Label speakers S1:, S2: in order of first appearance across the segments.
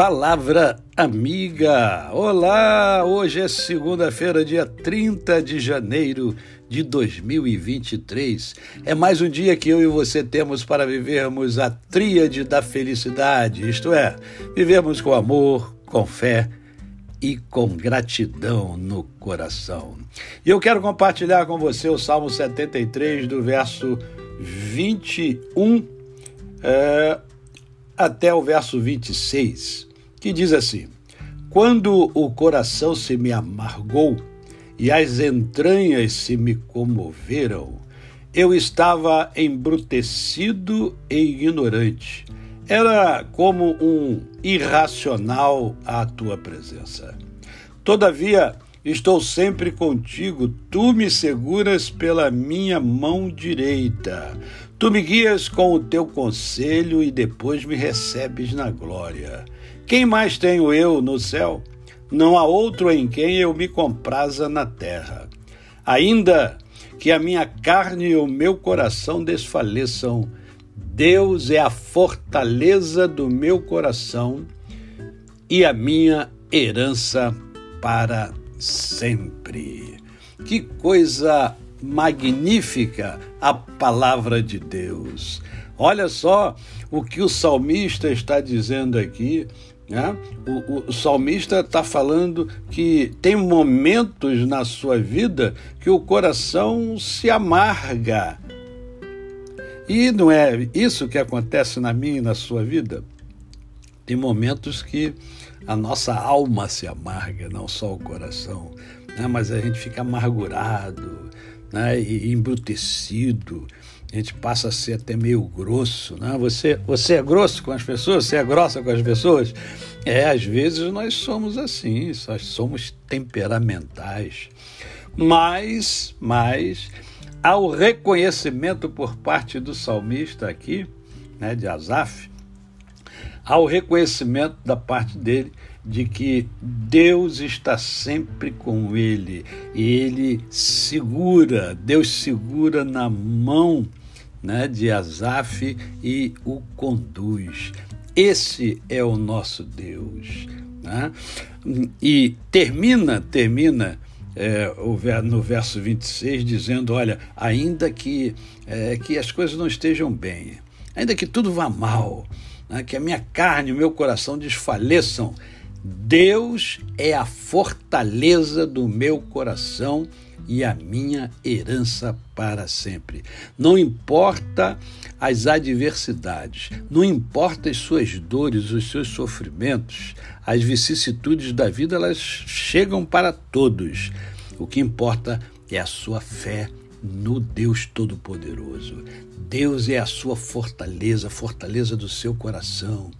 S1: Palavra Amiga. Olá, hoje é segunda-feira, dia 30 de janeiro de 2023. É mais um dia que eu e você temos para vivermos a tríade da felicidade, isto é, vivermos com amor, com fé e com gratidão no coração. E eu quero compartilhar com você o Salmo 73, do verso 21 é, até o verso 26, que diz assim: Quando o coração se me amargou e as entranhas se me comoveram, eu estava embrutecido e ignorante. Era como um irracional à tua presença. Todavia, estou sempre contigo, tu me seguras pela minha mão direita. Tu me guias com o teu conselho e depois me recebes na glória. Quem mais tenho eu no céu? Não há outro em quem eu me compraza na terra. Ainda que a minha carne e o meu coração desfaleçam, Deus é a fortaleza do meu coração e a minha herança para sempre. Que coisa magnífica a palavra de Deus. Olha só o que o salmista está dizendo aqui. Né? O, o salmista está falando que tem momentos na sua vida que o coração se amarga. E não é isso que acontece na minha e na sua vida? Tem momentos que a nossa alma se amarga, não só o coração, né? mas a gente fica amargurado, né, e embrutecido, a gente passa a ser até meio grosso. Né? Você, você é grosso com as pessoas? Você é grossa com as pessoas? É, às vezes nós somos assim, nós somos temperamentais. Mas, mas, ao reconhecimento por parte do salmista aqui, né, de Asaf, ao reconhecimento da parte dele de que Deus está sempre com ele e ele segura, Deus segura na mão né, de Asaf e o conduz. Esse é o nosso Deus. Né? E termina, termina é, no verso 26 dizendo: Olha, ainda que, é, que as coisas não estejam bem, ainda que tudo vá mal, né, que a minha carne e o meu coração desfaleçam, Deus é a fortaleza do meu coração e a minha herança para sempre. Não importa as adversidades, não importa as suas dores, os seus sofrimentos, as vicissitudes da vida, elas chegam para todos. O que importa é a sua fé no Deus Todo-Poderoso. Deus é a sua fortaleza, a fortaleza do seu coração.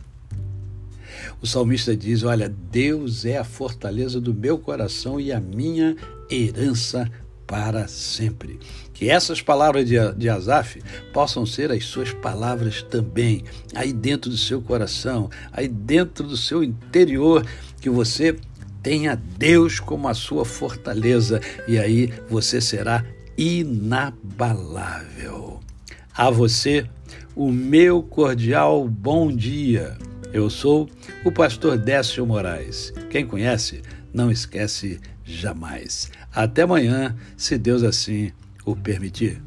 S1: O salmista diz: Olha, Deus é a fortaleza do meu coração e a minha herança para sempre. Que essas palavras de, de Asaf possam ser as suas palavras também, aí dentro do seu coração, aí dentro do seu interior, que você tenha Deus como a sua fortaleza e aí você será inabalável. A você, o meu cordial bom dia. Eu sou o pastor Décio Moraes. Quem conhece, não esquece jamais. Até amanhã, se Deus assim o permitir.